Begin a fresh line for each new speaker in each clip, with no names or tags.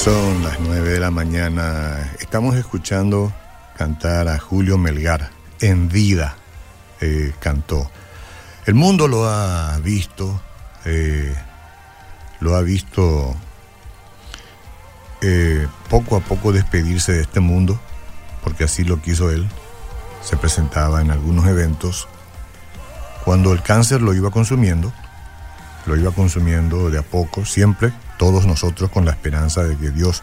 Son las 9 de la mañana. Estamos escuchando cantar a Julio Melgar. En vida eh, cantó. El mundo lo ha visto, eh, lo ha visto eh, poco a poco despedirse de este mundo, porque así lo quiso él. Se presentaba en algunos eventos cuando el cáncer lo iba consumiendo, lo iba consumiendo de a poco, siempre todos nosotros con la esperanza de que Dios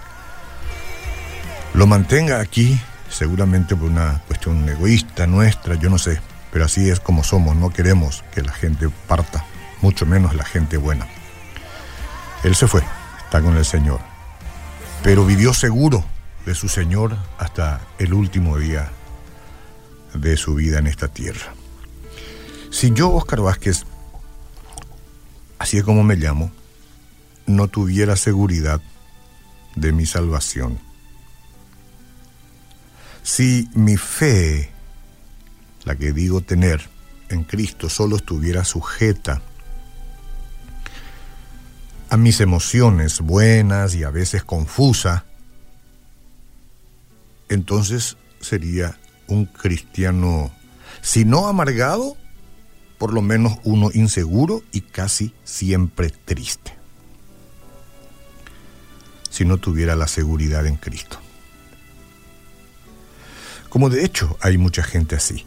lo mantenga aquí, seguramente por una cuestión egoísta nuestra, yo no sé, pero así es como somos, no queremos que la gente parta, mucho menos la gente buena. Él se fue, está con el Señor, pero vivió seguro de su Señor hasta el último día de su vida en esta tierra. Si yo, Oscar Vázquez, así es como me llamo, no tuviera seguridad de mi salvación. Si mi fe, la que digo tener en Cristo, solo estuviera sujeta a mis emociones buenas y a veces confusa, entonces sería un cristiano, si no amargado, por lo menos uno inseguro y casi siempre triste si no tuviera la seguridad en Cristo. Como de hecho hay mucha gente así.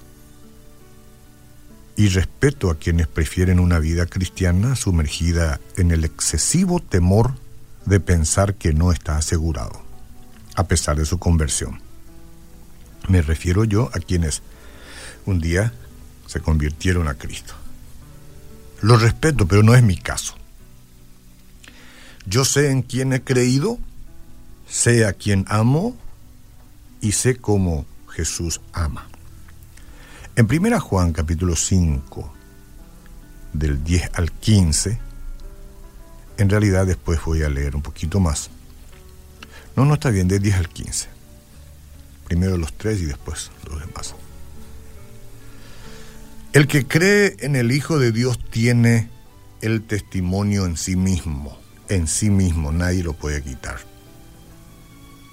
Y respeto a quienes prefieren una vida cristiana sumergida en el excesivo temor de pensar que no está asegurado, a pesar de su conversión. Me refiero yo a quienes un día se convirtieron a Cristo. Lo respeto, pero no es mi caso. Yo sé en quién he creído, sé a quien amo y sé cómo Jesús ama. En 1 Juan capítulo 5, del 10 al 15, en realidad después voy a leer un poquito más. No, no está bien, del 10 al 15. Primero los tres y después los demás. El que cree en el Hijo de Dios tiene el testimonio en sí mismo en sí mismo, nadie lo puede quitar.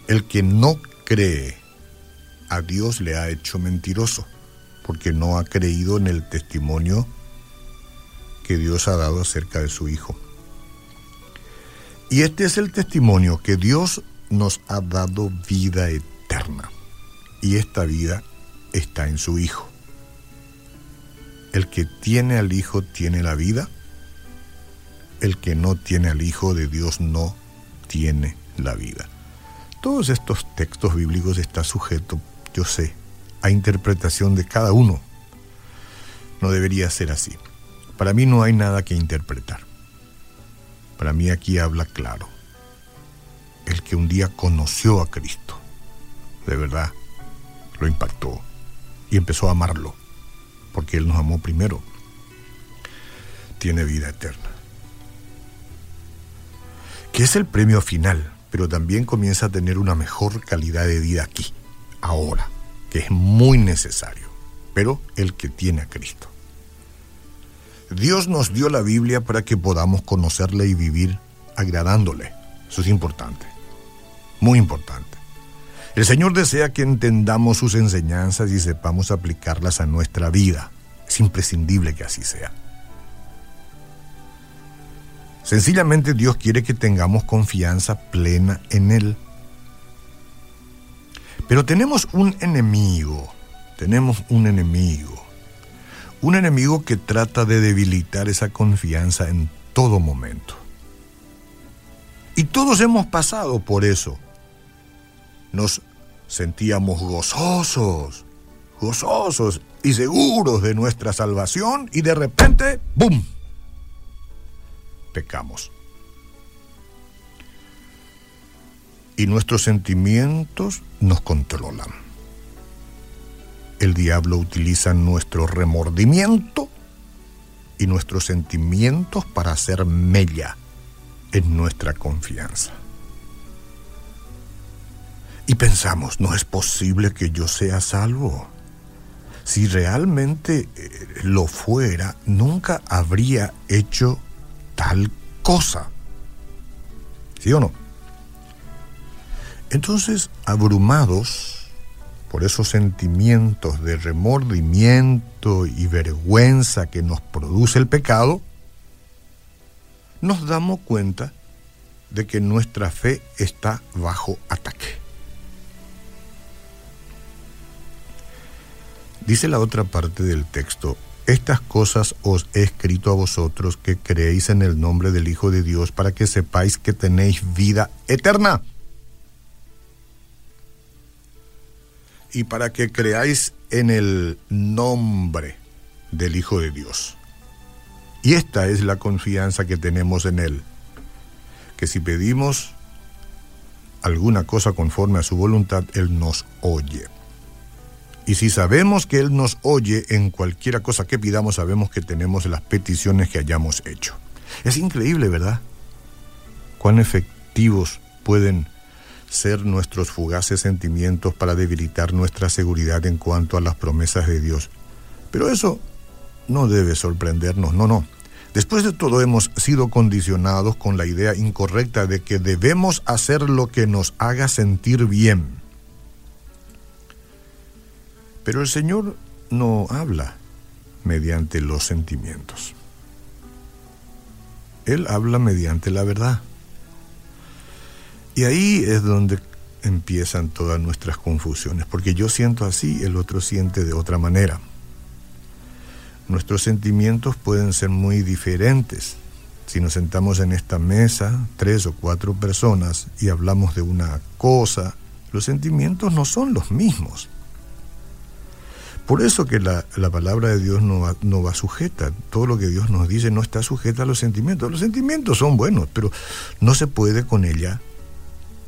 El que no cree a Dios le ha hecho mentiroso, porque no ha creído en el testimonio que Dios ha dado acerca de su Hijo. Y este es el testimonio que Dios nos ha dado vida eterna. Y esta vida está en su Hijo. El que tiene al Hijo tiene la vida el que no tiene al Hijo de Dios no tiene la vida. Todos estos textos bíblicos están sujetos, yo sé, a interpretación de cada uno. No debería ser así. Para mí no hay nada que interpretar. Para mí aquí habla claro. El que un día conoció a Cristo, de verdad, lo impactó y empezó a amarlo, porque Él nos amó primero, tiene vida eterna que es el premio final, pero también comienza a tener una mejor calidad de vida aquí, ahora, que es muy necesario, pero el que tiene a Cristo. Dios nos dio la Biblia para que podamos conocerle y vivir agradándole. Eso es importante, muy importante. El Señor desea que entendamos sus enseñanzas y sepamos aplicarlas a nuestra vida. Es imprescindible que así sea. Sencillamente Dios quiere que tengamos confianza plena en Él. Pero tenemos un enemigo, tenemos un enemigo, un enemigo que trata de debilitar esa confianza en todo momento. Y todos hemos pasado por eso. Nos sentíamos gozosos, gozosos y seguros de nuestra salvación y de repente, ¡bum! Pecamos. Y nuestros sentimientos nos controlan. El diablo utiliza nuestro remordimiento y nuestros sentimientos para hacer mella en nuestra confianza. Y pensamos, no es posible que yo sea salvo. Si realmente eh, lo fuera, nunca habría hecho tal cosa. ¿Sí o no? Entonces, abrumados por esos sentimientos de remordimiento y vergüenza que nos produce el pecado, nos damos cuenta de que nuestra fe está bajo ataque. Dice la otra parte del texto, estas cosas os he escrito a vosotros que creéis en el nombre del Hijo de Dios para que sepáis que tenéis vida eterna. Y para que creáis en el nombre del Hijo de Dios. Y esta es la confianza que tenemos en Él, que si pedimos alguna cosa conforme a su voluntad, Él nos oye. Y si sabemos que Él nos oye en cualquiera cosa que pidamos, sabemos que tenemos las peticiones que hayamos hecho. Es increíble, ¿verdad? Cuán efectivos pueden ser nuestros fugaces sentimientos para debilitar nuestra seguridad en cuanto a las promesas de Dios. Pero eso no debe sorprendernos, no, no. Después de todo hemos sido condicionados con la idea incorrecta de que debemos hacer lo que nos haga sentir bien. Pero el Señor no habla mediante los sentimientos. Él habla mediante la verdad. Y ahí es donde empiezan todas nuestras confusiones, porque yo siento así, el otro siente de otra manera. Nuestros sentimientos pueden ser muy diferentes. Si nos sentamos en esta mesa, tres o cuatro personas, y hablamos de una cosa, los sentimientos no son los mismos. Por eso que la, palabra de Dios no va, no va, sujeta. Todo lo que Dios nos dice no está sujeta a los sentimientos. Los sentimientos son buenos, pero no se puede con ella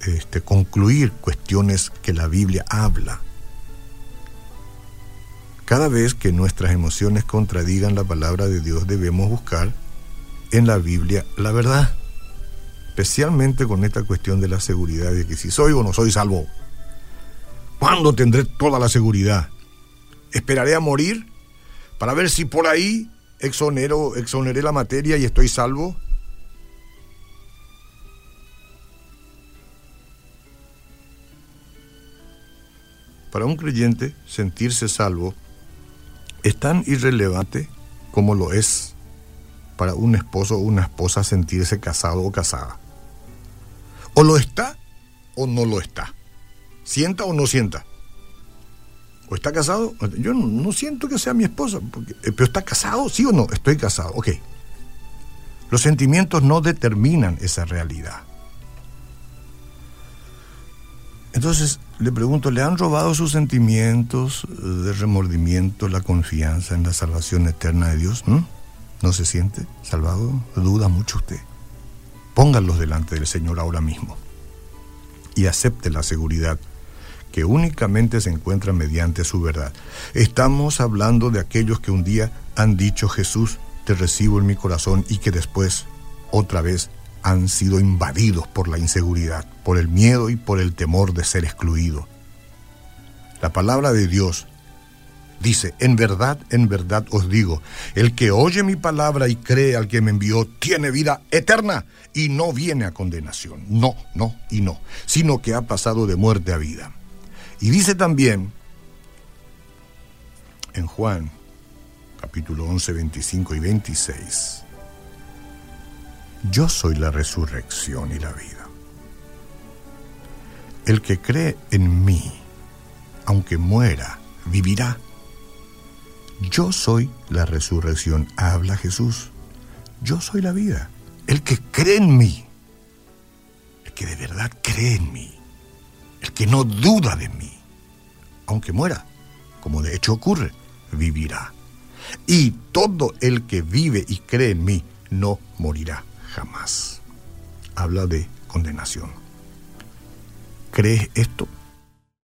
este, concluir cuestiones que la Biblia habla. Cada vez que nuestras emociones contradigan la palabra de Dios debemos buscar en la Biblia la verdad. Especialmente con esta cuestión de la seguridad de que si soy o no soy salvo. ¿Cuándo tendré toda la seguridad? Esperaré a morir para ver si por ahí exonero, exoneré la materia y estoy salvo. Para un creyente, sentirse salvo es tan irrelevante como lo es para un esposo o una esposa sentirse casado o casada. O lo está o no lo está. Sienta o no sienta. ¿O está casado? Yo no, siento que sea mi esposa, eh, pero ¿está casado? ¿Sí o no? Estoy casado, ok. Los sentimientos no determinan esa realidad. Entonces le pregunto, ¿le han robado sus sentimientos de remordimiento, la confianza en la salvación eterna de Dios? ¿Mm? ¿No se siente salvado? ¿Duda mucho usted? Pónganlos delante del Señor ahora mismo y acepte la seguridad que únicamente se encuentra mediante su verdad. Estamos hablando de aquellos que un día han dicho Jesús, te recibo en mi corazón y que después, otra vez, han sido invadidos por la inseguridad, por el miedo y por el temor de ser excluido. La palabra de Dios dice, en verdad, en verdad os digo, el que oye mi palabra y cree al que me envió, tiene vida eterna y no viene a condenación. No, no y no, sino que ha pasado de muerte a vida. Y dice también en Juan capítulo 11, 25 y 26, yo soy la resurrección y la vida. El que cree en mí, aunque muera, vivirá. Yo soy la resurrección, habla Jesús. Yo soy la vida. El que cree en mí, el que de verdad cree en mí, que no duda de mí, aunque muera, como de hecho ocurre, vivirá. Y todo el que vive y cree en mí no morirá jamás. Habla de condenación. ¿Crees esto?